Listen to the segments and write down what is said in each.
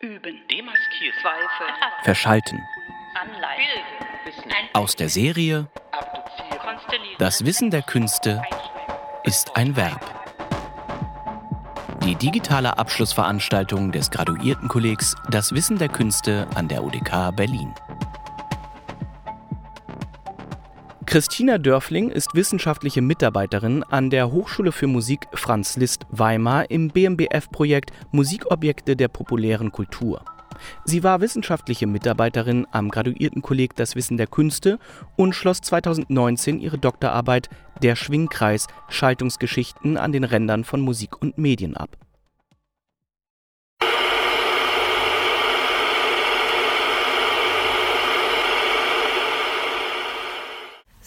Üben. Demaskieren. Zweifel. Verschalten. Anleihen. Wissen. Aus der Serie. Das Wissen der Künste ist ein Verb. Die digitale Abschlussveranstaltung des Graduiertenkollegs Das Wissen der Künste an der UDK Berlin. Christina Dörfling ist wissenschaftliche Mitarbeiterin an der Hochschule für Musik Franz Liszt Weimar im BMBF-Projekt Musikobjekte der populären Kultur. Sie war wissenschaftliche Mitarbeiterin am Graduiertenkolleg Das Wissen der Künste und schloss 2019 ihre Doktorarbeit Der Schwingkreis Schaltungsgeschichten an den Rändern von Musik und Medien ab.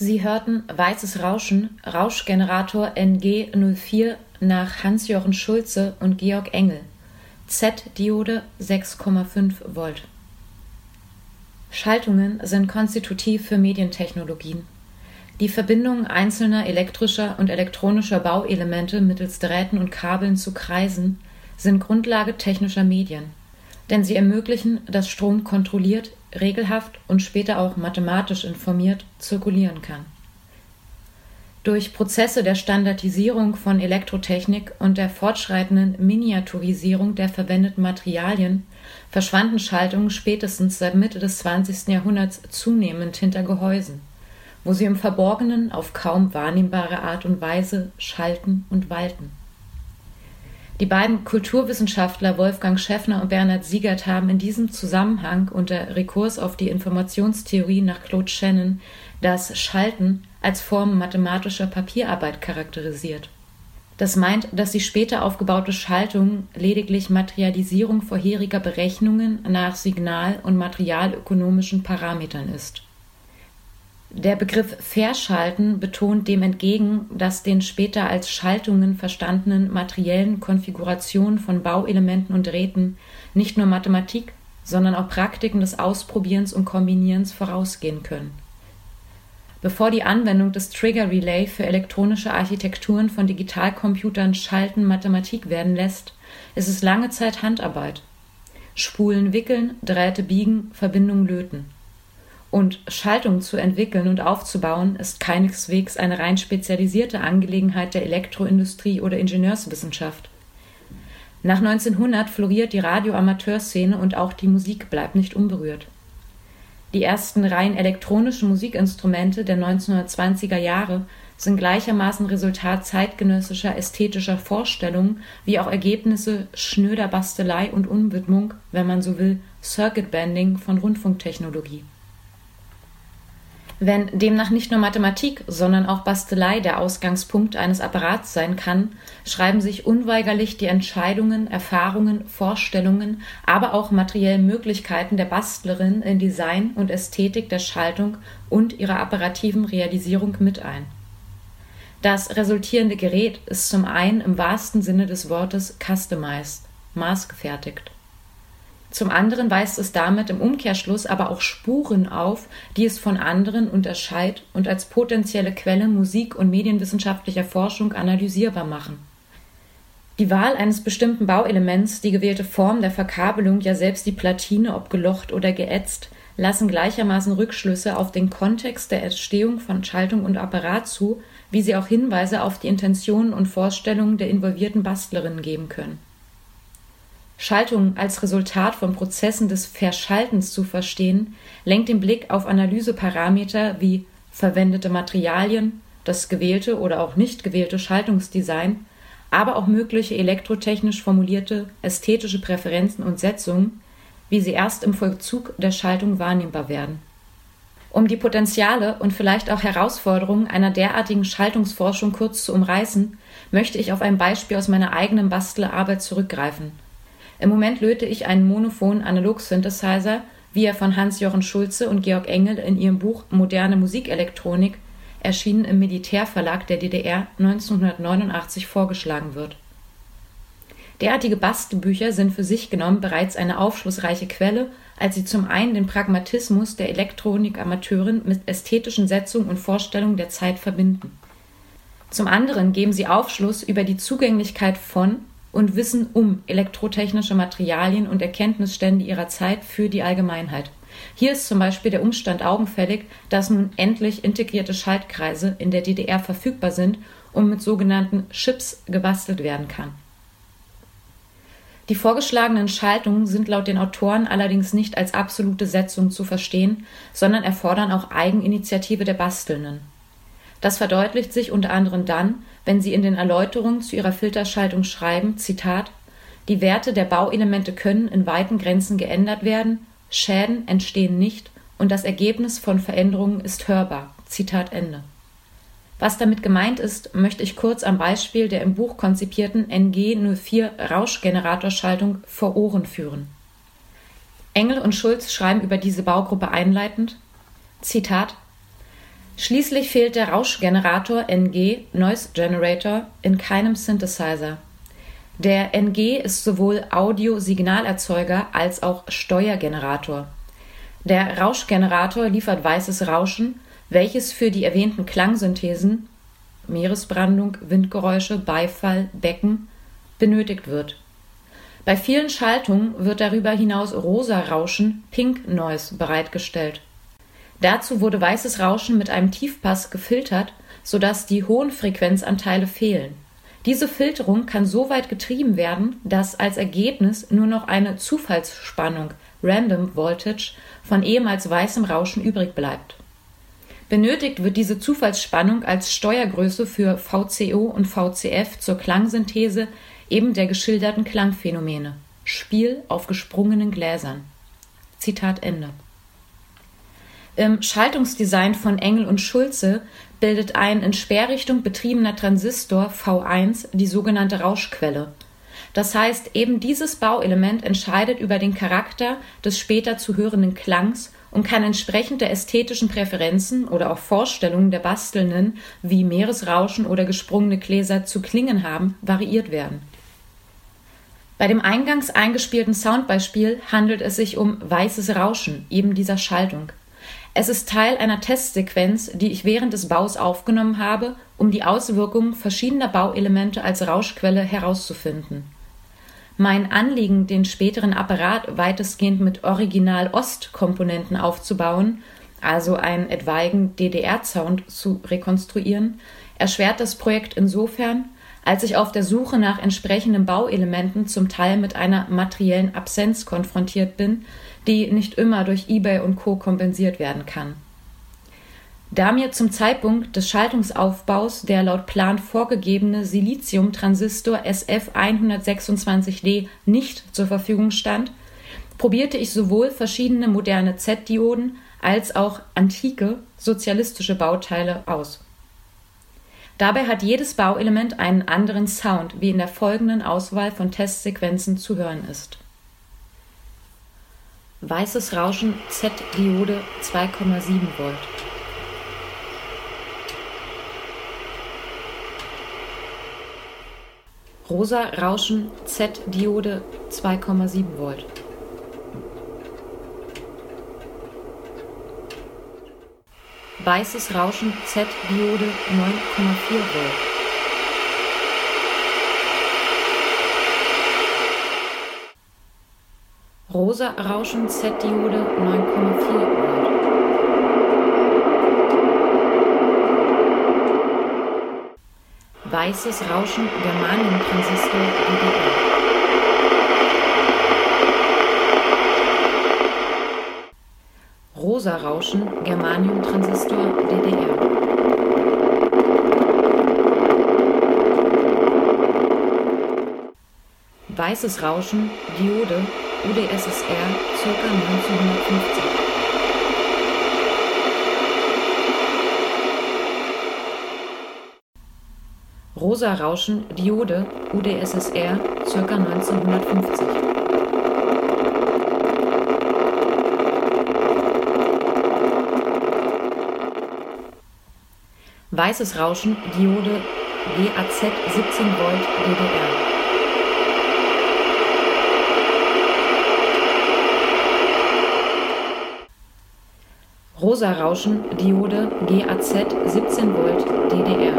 Sie hörten Weißes Rauschen, Rauschgenerator NG04 nach Hans-Jochen Schulze und Georg Engel. Z-Diode 6,5 Volt. Schaltungen sind konstitutiv für Medientechnologien. Die Verbindung einzelner elektrischer und elektronischer Bauelemente mittels Drähten und Kabeln zu Kreisen sind Grundlage technischer Medien, denn sie ermöglichen, dass Strom kontrolliert, regelhaft und später auch mathematisch informiert zirkulieren kann. Durch Prozesse der Standardisierung von Elektrotechnik und der fortschreitenden Miniaturisierung der verwendeten Materialien verschwanden Schaltungen spätestens seit Mitte des 20. Jahrhunderts zunehmend hinter Gehäusen, wo sie im Verborgenen auf kaum wahrnehmbare Art und Weise schalten und walten. Die beiden Kulturwissenschaftler Wolfgang Schäffner und Bernhard Siegert haben in diesem Zusammenhang unter Rekurs auf die Informationstheorie nach Claude Shannon das Schalten als Form mathematischer Papierarbeit charakterisiert. Das meint, dass die später aufgebaute Schaltung lediglich Materialisierung vorheriger Berechnungen nach signal- und materialökonomischen Parametern ist. Der Begriff Verschalten betont dem entgegen, dass den später als Schaltungen verstandenen materiellen Konfigurationen von Bauelementen und Drähten nicht nur Mathematik, sondern auch Praktiken des Ausprobierens und Kombinierens vorausgehen können Bevor die Anwendung des Trigger Relay für elektronische Architekturen von Digitalcomputern Schalten Mathematik werden lässt, ist es lange Zeit Handarbeit. Spulen wickeln, Drähte biegen, Verbindungen löten. Und Schaltung zu entwickeln und aufzubauen ist keineswegs eine rein spezialisierte Angelegenheit der Elektroindustrie oder Ingenieurswissenschaft. Nach 1900 floriert die Radioamateurszene und auch die Musik bleibt nicht unberührt. Die ersten rein elektronischen Musikinstrumente der 1920er Jahre sind gleichermaßen Resultat zeitgenössischer ästhetischer Vorstellungen wie auch Ergebnisse schnöder Bastelei und Umwidmung, wenn man so will, Circuit Bending von Rundfunktechnologie wenn demnach nicht nur Mathematik, sondern auch Bastelei der Ausgangspunkt eines Apparats sein kann, schreiben sich unweigerlich die Entscheidungen, Erfahrungen, Vorstellungen, aber auch materiellen Möglichkeiten der Bastlerin in Design und Ästhetik der Schaltung und ihrer apparativen Realisierung mit ein. Das resultierende Gerät ist zum einen im wahrsten Sinne des Wortes customized, maßgefertigt. Zum anderen weist es damit im Umkehrschluss aber auch Spuren auf, die es von anderen unterscheidet und als potenzielle Quelle musik- und medienwissenschaftlicher Forschung analysierbar machen. Die Wahl eines bestimmten Bauelements, die gewählte Form der Verkabelung, ja selbst die Platine, ob gelocht oder geätzt, lassen gleichermaßen Rückschlüsse auf den Kontext der Entstehung von Schaltung und Apparat zu, wie sie auch Hinweise auf die Intentionen und Vorstellungen der involvierten Bastlerinnen geben können Schaltung als Resultat von Prozessen des Verschaltens zu verstehen, lenkt den Blick auf Analyseparameter wie verwendete Materialien, das gewählte oder auch nicht gewählte Schaltungsdesign, aber auch mögliche elektrotechnisch formulierte ästhetische Präferenzen und Setzungen, wie sie erst im Vollzug der Schaltung wahrnehmbar werden. Um die Potenziale und vielleicht auch Herausforderungen einer derartigen Schaltungsforschung kurz zu umreißen, möchte ich auf ein Beispiel aus meiner eigenen Bastelarbeit zurückgreifen – im Moment löte ich einen monophonen Analog-Synthesizer, wie er von Hans-Jochen Schulze und Georg Engel in ihrem Buch Moderne Musikelektronik, erschienen im Militärverlag der DDR 1989, vorgeschlagen wird. Derartige Bastelbücher sind für sich genommen bereits eine aufschlussreiche Quelle, als sie zum einen den Pragmatismus der Elektronikamateurin mit ästhetischen Setzungen und Vorstellungen der Zeit verbinden. Zum anderen geben sie Aufschluss über die Zugänglichkeit von und Wissen um elektrotechnische Materialien und Erkenntnisstände ihrer Zeit für die Allgemeinheit. Hier ist zum Beispiel der Umstand augenfällig, dass nun endlich integrierte Schaltkreise in der DDR verfügbar sind und mit sogenannten Chips gebastelt werden kann. Die vorgeschlagenen Schaltungen sind laut den Autoren allerdings nicht als absolute Setzung zu verstehen, sondern erfordern auch Eigeninitiative der Bastelnden. Das verdeutlicht sich unter anderem dann, wenn sie in den Erläuterungen zu ihrer Filterschaltung schreiben, Zitat, die Werte der Bauelemente können in weiten Grenzen geändert werden, Schäden entstehen nicht und das Ergebnis von Veränderungen ist hörbar. Zitat Ende. Was damit gemeint ist, möchte ich kurz am Beispiel der im Buch konzipierten NG04 Rauschgeneratorschaltung vor Ohren führen. Engel und Schulz schreiben über diese Baugruppe einleitend Zitat Schließlich fehlt der Rauschgenerator NG Noise Generator in keinem Synthesizer. Der NG ist sowohl Audio-Signalerzeuger als auch Steuergenerator. Der Rauschgenerator liefert weißes Rauschen welches für die erwähnten Klangsynthesen Meeresbrandung, Windgeräusche, Beifall, Becken benötigt wird. Bei vielen Schaltungen wird darüber hinaus rosa Rauschen, Pink Noise, bereitgestellt. Dazu wurde weißes Rauschen mit einem Tiefpass gefiltert, sodass die hohen Frequenzanteile fehlen. Diese Filterung kann so weit getrieben werden, dass als Ergebnis nur noch eine Zufallsspannung Random Voltage von ehemals weißem Rauschen übrig bleibt Benötigt wird diese Zufallsspannung als Steuergröße für VCO und VCF zur Klangsynthese eben der geschilderten Klangphänomene (Spiel auf gesprungenen Gläsern). Zitat Ende. Im Schaltungsdesign von Engel und Schulze bildet ein in Sperrrichtung betriebener Transistor V1 die sogenannte Rauschquelle. Das heißt, eben dieses Bauelement entscheidet über den Charakter des später zu hörenden Klangs und kann entsprechend der ästhetischen Präferenzen oder auch Vorstellungen der Bastelnden, wie Meeresrauschen oder gesprungene Gläser zu klingen haben, variiert werden. Bei dem eingangs eingespielten Soundbeispiel handelt es sich um weißes Rauschen, eben dieser Schaltung. Es ist Teil einer Testsequenz, die ich während des Baus aufgenommen habe, um die Auswirkungen verschiedener Bauelemente als Rauschquelle herauszufinden. Mein Anliegen, den späteren Apparat weitestgehend mit Original-Ost-Komponenten aufzubauen, also einen etwaigen DDR-Sound zu rekonstruieren, erschwert das Projekt insofern, als ich auf der Suche nach entsprechenden Bauelementen zum Teil mit einer materiellen Absenz konfrontiert bin, die nicht immer durch eBay und Co. kompensiert werden kann. Da mir zum Zeitpunkt des Schaltungsaufbaus der laut Plan vorgegebene Silizium-Transistor SF126D nicht zur Verfügung stand, probierte ich sowohl verschiedene moderne Z-Dioden als auch antike sozialistische Bauteile aus. Dabei hat jedes Bauelement einen anderen Sound, wie in der folgenden Auswahl von Testsequenzen zu hören ist. Weißes Rauschen Z-Diode 2,7 Volt. Rosa Rauschen Z-Diode 2,7 Volt. Weißes Rauschen Z-Diode 9,4 Volt. Rosa Rauschen Z-Diode 9,4 Volt. Weißes Rauschen Germanium-Transistor DDR. Rosa Rauschen Germanium-Transistor DDR. Weißes Rauschen Diode UdSSR ca. 1950. Rosa Rauschen Diode UdSSR ca. 1950 Weißes Rauschen Diode WAZ 17 Volt DDR Rosarauschen-Diode GAZ 17 Volt DDR.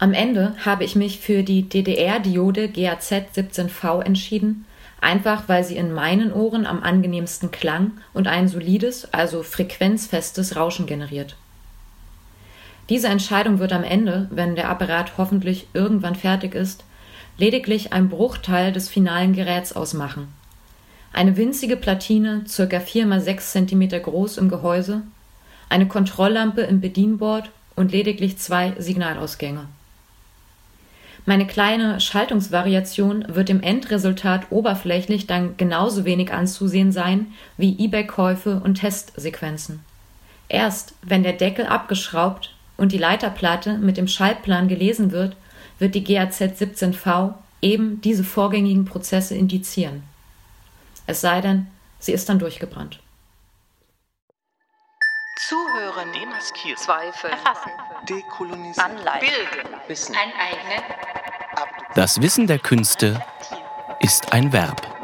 Am Ende habe ich mich für die DDR-Diode GAZ 17V entschieden, einfach weil sie in meinen Ohren am angenehmsten klang und ein solides, also frequenzfestes Rauschen generiert. Diese Entscheidung wird am Ende, wenn der Apparat hoffentlich irgendwann fertig ist, lediglich ein Bruchteil des finalen Geräts ausmachen. Eine winzige Platine, ca. 4 x 6 cm groß im Gehäuse, eine Kontrolllampe im Bedienboard und lediglich zwei Signalausgänge. Meine kleine Schaltungsvariation wird im Endresultat oberflächlich dann genauso wenig anzusehen sein wie eBay-Käufe und Testsequenzen. Erst wenn der Deckel abgeschraubt und die Leiterplatte mit dem Schaltplan gelesen wird, wird die GAZ 17V eben diese vorgängigen Prozesse indizieren. Es sei denn, sie ist dann durchgebrannt. Zuhören, demaskieren, zweifeln, erfassen, dekolonisieren, anleiten, bilden, wissen, aneignen. Das Wissen der Künste ist ein Verb.